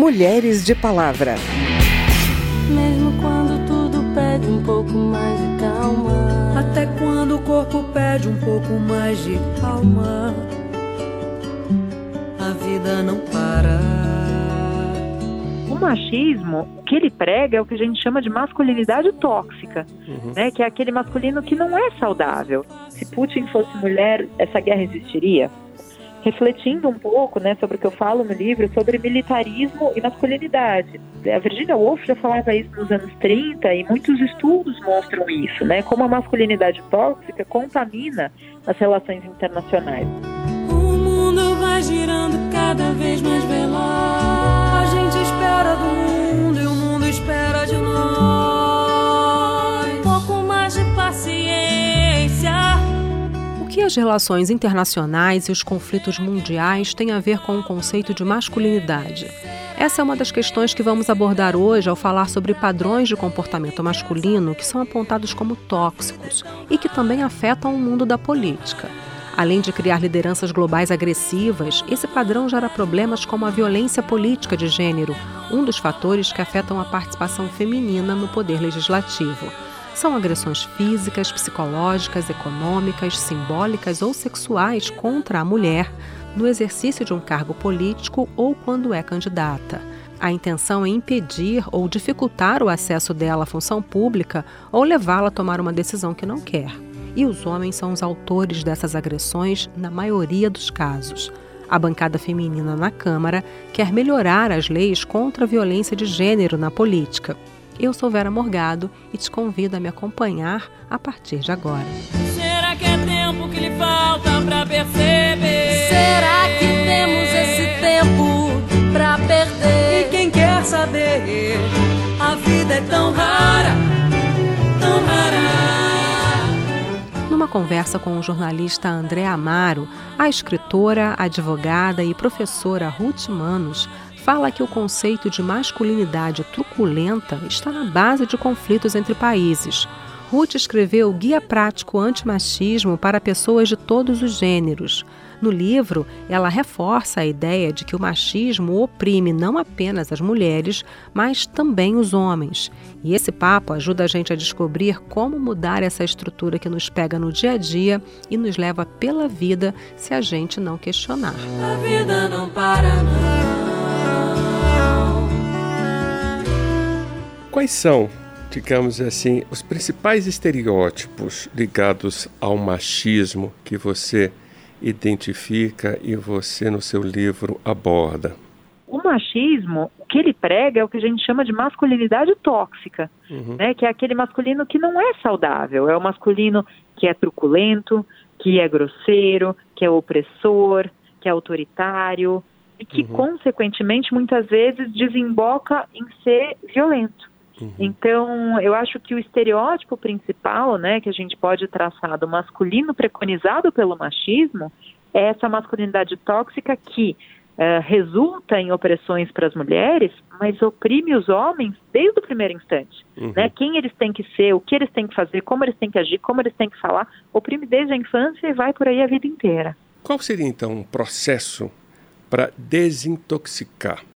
Mulheres de Palavra. Mesmo quando tudo pede um pouco mais de calma. Até quando o corpo pede um pouco mais de calma. A vida não para. O machismo, o que ele prega é o que a gente chama de masculinidade tóxica, uhum. né? Que é aquele masculino que não é saudável. Se Putin fosse mulher, essa guerra existiria? Refletindo um pouco né, sobre o que eu falo no livro, sobre militarismo e masculinidade. A Virginia Woolf já falava isso nos anos 30 e muitos estudos mostram isso, né, como a masculinidade tóxica contamina as relações internacionais. O mundo vai girando cada vez mais veloz. A gente espera do mundo e o mundo espera de nós. Um pouco mais de paciência que as relações internacionais e os conflitos mundiais têm a ver com o conceito de masculinidade? Essa é uma das questões que vamos abordar hoje ao falar sobre padrões de comportamento masculino que são apontados como tóxicos e que também afetam o mundo da política. Além de criar lideranças globais agressivas, esse padrão gera problemas como a violência política de gênero, um dos fatores que afetam a participação feminina no poder legislativo. São agressões físicas, psicológicas, econômicas, simbólicas ou sexuais contra a mulher no exercício de um cargo político ou quando é candidata. A intenção é impedir ou dificultar o acesso dela à função pública ou levá-la a tomar uma decisão que não quer. E os homens são os autores dessas agressões na maioria dos casos. A bancada feminina na Câmara quer melhorar as leis contra a violência de gênero na política. Eu sou Vera Morgado e te convido a me acompanhar a partir de agora. Será que é tempo que lhe falta para perceber? Será que temos esse tempo para perder? E quem quer saber? A vida é tão rara, tão rara. Numa conversa com o jornalista André Amaro, a escritora, advogada e professora Ruth Manos fala que o conceito de masculinidade truculenta está na base de conflitos entre países. Ruth escreveu Guia Prático Antimachismo para pessoas de todos os gêneros. No livro, ela reforça a ideia de que o machismo oprime não apenas as mulheres, mas também os homens. E esse papo ajuda a gente a descobrir como mudar essa estrutura que nos pega no dia a dia e nos leva pela vida se a gente não questionar. A vida não para, não. Quais são, digamos assim, os principais estereótipos ligados ao machismo que você identifica e você no seu livro aborda? O machismo, o que ele prega é o que a gente chama de masculinidade tóxica, uhum. né? Que é aquele masculino que não é saudável, é o masculino que é truculento, que é grosseiro, que é opressor, que é autoritário e que, uhum. consequentemente, muitas vezes desemboca em ser violento. Uhum. Então, eu acho que o estereótipo principal, né, que a gente pode traçar do masculino preconizado pelo machismo é essa masculinidade tóxica que uh, resulta em opressões para as mulheres, mas oprime os homens desde o primeiro instante. Uhum. Né? Quem eles têm que ser, o que eles têm que fazer, como eles têm que agir, como eles têm que falar, oprime desde a infância e vai por aí a vida inteira. Qual seria então um processo para desintoxicar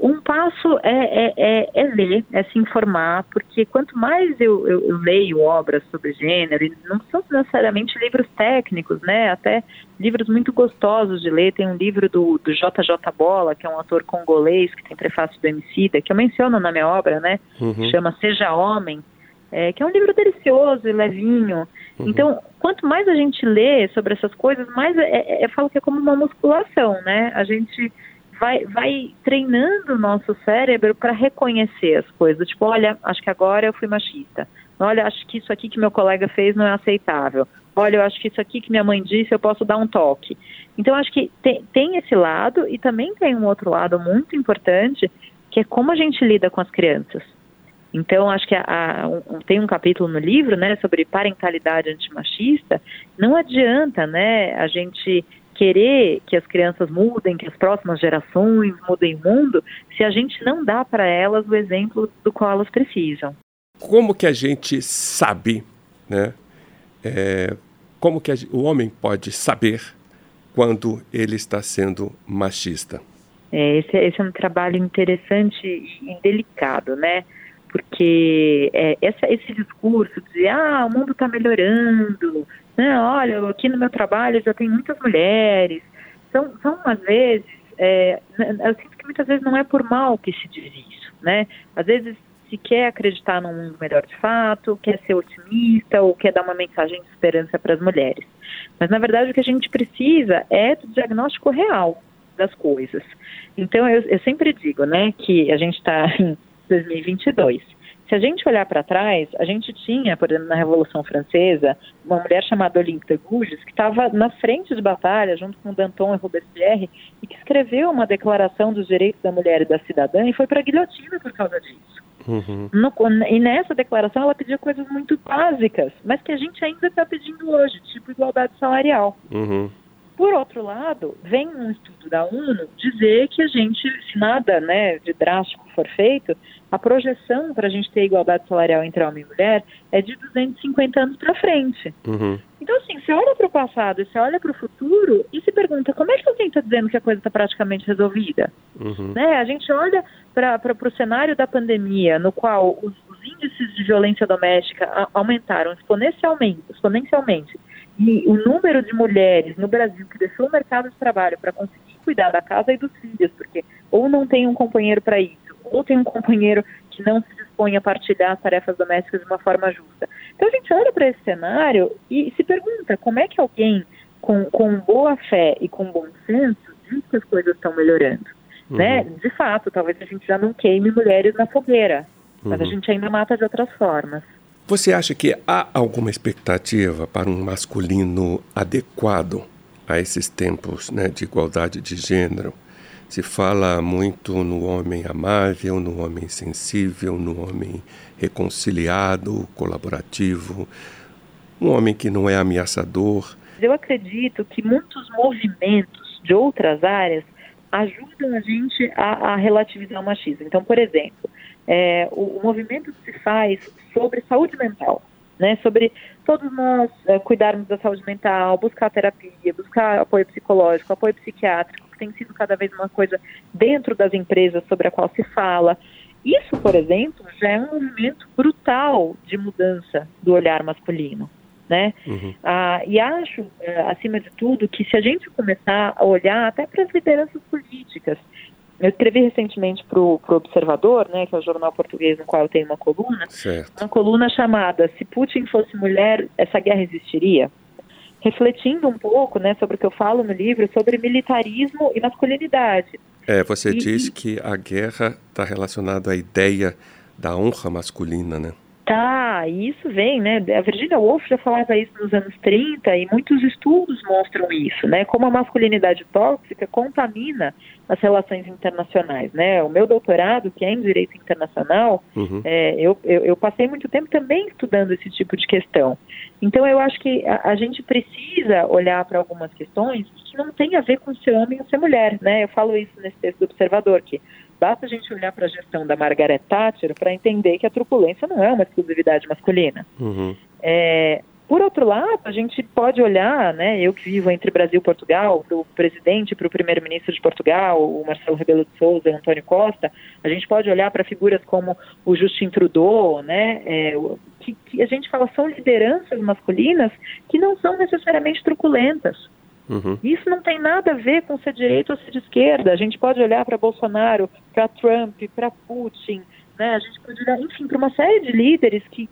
um passo é, é, é, é, ler, é se informar, porque quanto mais eu, eu, eu, leio obras sobre gênero, e não são necessariamente livros técnicos, né? Até livros muito gostosos de ler. Tem um livro do, do JJ Bola, que é um ator congolês que tem prefácio do Emicida, que eu menciono na minha obra, né? Uhum. Chama Seja Homem, é, que é um livro delicioso e levinho. Uhum. Então, quanto mais a gente lê sobre essas coisas, mais é, é, eu falo que é como uma musculação, né? A gente vai, vai treinando o nosso cérebro para reconhecer as coisas. Tipo, olha, acho que agora eu fui machista. Olha, acho que isso aqui que meu colega fez não é aceitável. Olha, eu acho que isso aqui que minha mãe disse eu posso dar um toque. Então, acho que tem, tem esse lado e também tem um outro lado muito importante, que é como a gente lida com as crianças. Então, acho que a, a, um, tem um capítulo no livro, né, sobre parentalidade antimachista. Não adianta, né, a gente querer que as crianças mudem, que as próximas gerações mudem o mundo, se a gente não dá para elas o exemplo do qual elas precisam. Como que a gente sabe, né? É, como que a, o homem pode saber quando ele está sendo machista? É, esse, esse, é um trabalho interessante e delicado, né? Porque é, essa, esse discurso de ah, o mundo está melhorando, né? olha, aqui no meu trabalho já tem muitas mulheres, são, são às vezes, é, eu sinto que muitas vezes não é por mal que se diz isso, né? Às vezes se quer acreditar num mundo melhor de fato, quer ser otimista ou quer dar uma mensagem de esperança para as mulheres. Mas na verdade o que a gente precisa é do diagnóstico real das coisas. Então eu, eu sempre digo, né, que a gente está em 2022. Se a gente olhar para trás, a gente tinha, por exemplo, na Revolução Francesa, uma mulher chamada Olympe de Gouges, que estava na frente de batalha, junto com Danton e Robespierre, e que escreveu uma declaração dos direitos da mulher e da cidadã e foi para a guilhotina por causa disso. Uhum. No, e nessa declaração ela pedia coisas muito básicas, mas que a gente ainda está pedindo hoje, tipo igualdade salarial. Uhum. Por outro lado, vem um estudo da ONU dizer que a gente, se nada né, de drástico for feito, a projeção para a gente ter igualdade salarial entre homem e mulher é de 250 anos para frente. Uhum. Então, assim, você olha para o passado e você olha para o futuro e se pergunta como é que alguém está dizendo que a coisa está praticamente resolvida? Uhum. Né? A gente olha para o cenário da pandemia, no qual os, os índices de violência doméstica a, aumentaram exponencialmente, exponencialmente e o número de mulheres no Brasil que deixou o mercado de trabalho para conseguir cuidar da casa e dos filhos, porque ou não tem um companheiro para isso, ou tem um companheiro que não se dispõe a partilhar as tarefas domésticas de uma forma justa. Então a gente olha para esse cenário e se pergunta como é que alguém com, com boa fé e com bom senso diz que as coisas estão melhorando. Uhum. Né? De fato, talvez a gente já não queime mulheres na fogueira, mas a uhum. gente ainda mata de outras formas. Você acha que há alguma expectativa para um masculino adequado a esses tempos né, de igualdade de gênero? Se fala muito no homem amável, no homem sensível, no homem reconciliado, colaborativo, um homem que não é ameaçador. Eu acredito que muitos movimentos de outras áreas ajudam a gente a, a relativizar o machismo. Então, por exemplo, é, o, o, movimento que se faz sobre saúde mental, né, sobre todos nós é, cuidarmos da saúde mental, buscar terapia, buscar apoio psicológico, apoio psiquiátrico, que tem sido cada vez uma coisa dentro das empresas sobre a qual se fala. Isso, por exemplo, já é um movimento brutal de mudança do olhar masculino. Né? Uhum. Ah, e acho, é, acima de tudo, que se a gente começar a olhar até para as lideranças políticas, eu escrevi recentemente para o Observador, né, que é o jornal português no qual eu tenho uma coluna, certo. uma coluna chamada Se Putin fosse mulher, essa guerra existiria? Refletindo um pouco né, sobre o que eu falo no livro, sobre militarismo e masculinidade. É, você e, diz que a guerra está relacionada à ideia da honra masculina, né? Tá, e isso vem, né? A Virginia Woolf já falava isso nos anos 30 e muitos estudos mostram isso, né? Como a masculinidade tóxica contamina as relações internacionais, né? O meu doutorado, que é em Direito Internacional, uhum. é, eu, eu, eu, passei muito tempo também estudando esse tipo de questão. Então, eu acho que a, a gente precisa olhar para algumas questões que não tem a ver com ser homem ou ser mulher, né? Eu falo isso nesse texto do Observador, que Basta a gente olhar para a gestão da Margaret Thatcher para entender que a truculência não é uma exclusividade masculina. Uhum. É, por outro lado, a gente pode olhar, né, eu que vivo entre Brasil e Portugal, para o presidente, para o primeiro-ministro de Portugal, o Marcelo Rebelo de Souza e Antônio Costa, a gente pode olhar para figuras como o Justin Trudeau, né, é, que, que a gente fala são lideranças masculinas que não são necessariamente truculentas. Uhum. Isso não tem nada a ver com ser direita ou ser de esquerda. A gente pode olhar para Bolsonaro, para Trump, para Putin, né? A gente pode olhar, enfim, para uma série de líderes que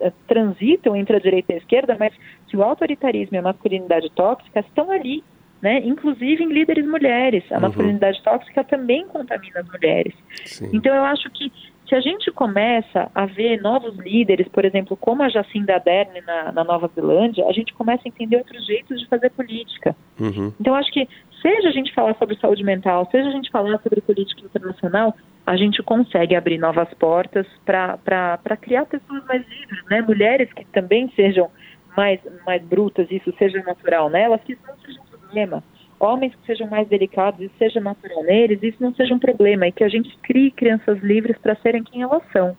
é, transitam entre a direita e a esquerda, mas que o autoritarismo e a masculinidade tóxica estão ali, né? Inclusive em líderes mulheres. A uhum. masculinidade tóxica também contamina as mulheres. Sim. Então eu acho que se a gente começa a ver novos líderes, por exemplo, como a Jacinda Ardern na, na Nova Zelândia, a gente começa a entender outros jeitos de fazer política. Uhum. Então, acho que seja a gente falar sobre saúde mental, seja a gente falar sobre política internacional, a gente consegue abrir novas portas para criar pessoas mais livres, né? Mulheres que também sejam mais, mais brutas, isso seja natural nelas, que isso não seja um problema homens que sejam mais delicados e seja natural neles, isso não seja um problema e que a gente crie crianças livres para serem quem elas são.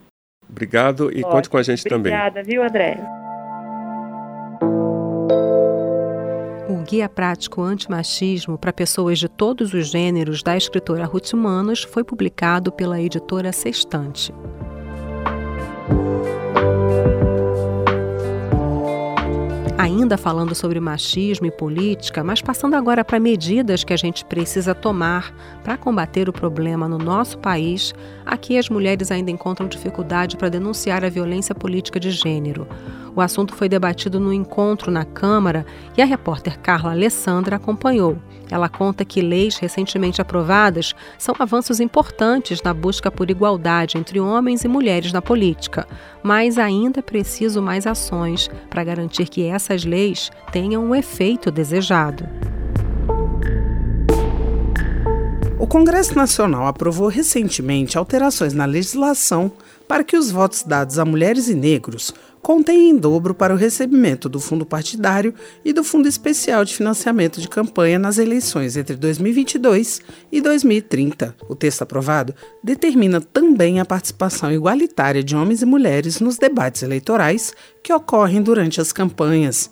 Obrigado e Ótimo. conte com a gente Obrigada, também. Obrigada, viu, André? Guia Prático Antimachismo para Pessoas de Todos os Gêneros, da escritora Ruth Manos, foi publicado pela editora Sextante. Ainda falando sobre machismo e política, mas passando agora para medidas que a gente precisa tomar para combater o problema no nosso país, aqui as mulheres ainda encontram dificuldade para denunciar a violência política de gênero. O assunto foi debatido no encontro na Câmara e a repórter Carla Alessandra acompanhou. Ela conta que leis recentemente aprovadas são avanços importantes na busca por igualdade entre homens e mulheres na política, mas ainda é preciso mais ações para garantir que essas leis tenham o efeito desejado. O Congresso Nacional aprovou recentemente alterações na legislação para que os votos dados a mulheres e negros contém em dobro para o recebimento do fundo partidário e do Fundo Especial de Financiamento de Campanha nas eleições entre 2022 e 2030. O texto aprovado determina também a participação igualitária de homens e mulheres nos debates eleitorais que ocorrem durante as campanhas.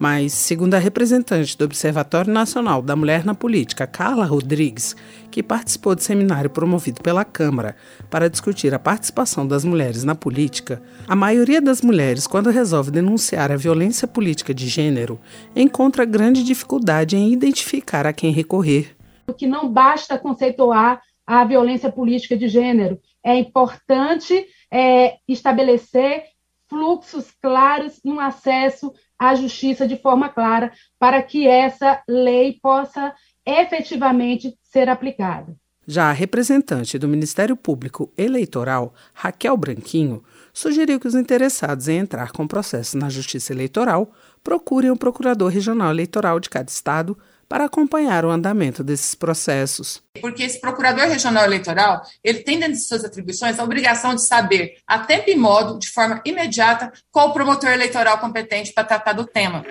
Mas, segundo a representante do Observatório Nacional da Mulher na Política, Carla Rodrigues, que participou do seminário promovido pela Câmara para discutir a participação das mulheres na política, a maioria das mulheres, quando resolve denunciar a violência política de gênero, encontra grande dificuldade em identificar a quem recorrer. Que não basta conceituar a violência política de gênero, é importante é, estabelecer fluxos claros e um acesso à justiça de forma clara para que essa lei possa efetivamente ser aplicada. Já a representante do Ministério Público Eleitoral, Raquel Branquinho, sugeriu que os interessados em entrar com processo na Justiça Eleitoral procurem o Procurador Regional Eleitoral de cada estado para acompanhar o andamento desses processos. Porque esse procurador regional eleitoral, ele tem dentro de suas atribuições a obrigação de saber, a tempo e modo, de forma imediata, qual o promotor eleitoral competente para tratar do tema.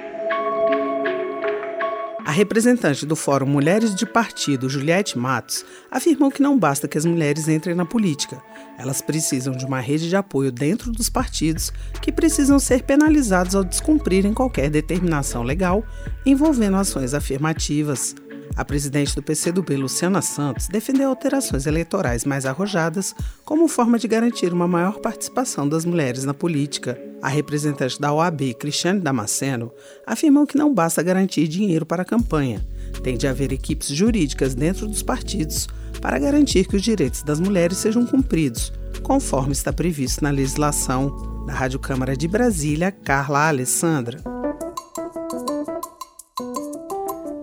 A representante do Fórum Mulheres de Partido, Juliette Matos, afirmou que não basta que as mulheres entrem na política. Elas precisam de uma rede de apoio dentro dos partidos que precisam ser penalizados ao descumprirem qualquer determinação legal envolvendo ações afirmativas. A presidente do PCdoB, Luciana Santos, defendeu alterações eleitorais mais arrojadas como forma de garantir uma maior participação das mulheres na política. A representante da OAB, Cristiane Damasceno, afirmou que não basta garantir dinheiro para a campanha. Tem de haver equipes jurídicas dentro dos partidos para garantir que os direitos das mulheres sejam cumpridos, conforme está previsto na legislação. Da Rádio Câmara de Brasília, Carla Alessandra.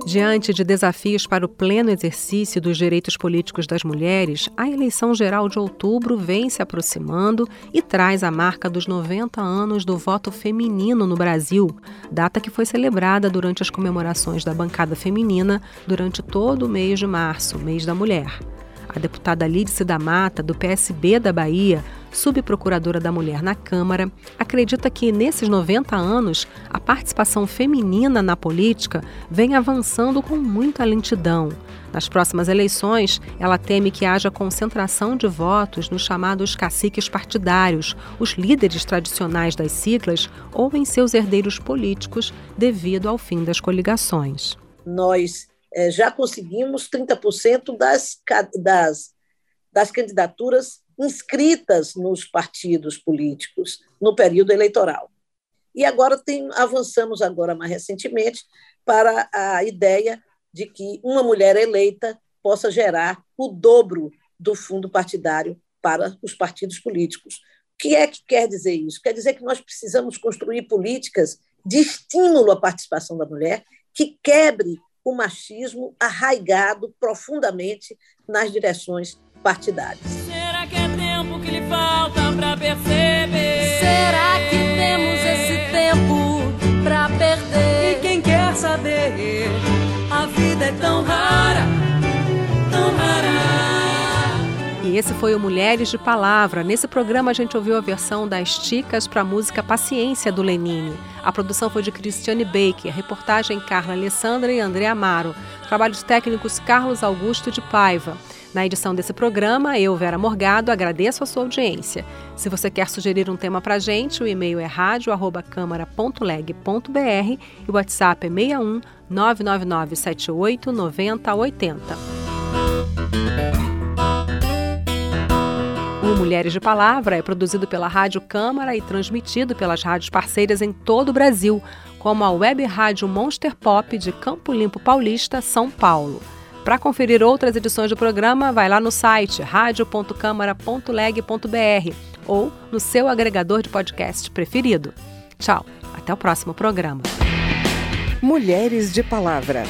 Diante de desafios para o pleno exercício dos direitos políticos das mulheres, a eleição geral de outubro vem se aproximando e traz a marca dos 90 anos do voto feminino no Brasil, data que foi celebrada durante as comemorações da bancada feminina durante todo o mês de março, mês da mulher. A deputada Lídice da Mata, do PSB da Bahia, subprocuradora da mulher na Câmara, acredita que nesses 90 anos a participação feminina na política vem avançando com muita lentidão. Nas próximas eleições, ela teme que haja concentração de votos nos chamados caciques partidários, os líderes tradicionais das siglas ou em seus herdeiros políticos, devido ao fim das coligações. Nós é, já conseguimos 30% das, das, das candidaturas inscritas nos partidos políticos no período eleitoral. E agora tem, avançamos agora mais recentemente para a ideia de que uma mulher eleita possa gerar o dobro do fundo partidário para os partidos políticos. O que é que quer dizer isso? Quer dizer que nós precisamos construir políticas de estímulo à participação da mulher que quebre o machismo arraigado profundamente nas direções partidárias. Que falta para perceber? Será que temos esse tempo para perder? E quem quer saber? A vida é tão rara, tão rara. E esse foi o Mulheres de Palavra. Nesse programa a gente ouviu a versão das Ticas para a música Paciência do Lenine. A produção foi de Cristiane Baker, reportagem Carla Alessandra e André Amaro. Trabalhos técnicos Carlos Augusto de Paiva. Na edição desse programa, eu, Vera Morgado, agradeço a sua audiência. Se você quer sugerir um tema para gente, o e-mail é rádio.câmara.leg.br e o WhatsApp é 61 999 78 90 80. O Mulheres de Palavra é produzido pela Rádio Câmara e transmitido pelas rádios parceiras em todo o Brasil, como a web rádio Monster Pop de Campo Limpo Paulista, São Paulo. Para conferir outras edições do programa, vai lá no site radio.câmara.leg.br ou no seu agregador de podcast preferido. Tchau, até o próximo programa. Mulheres de Palavra.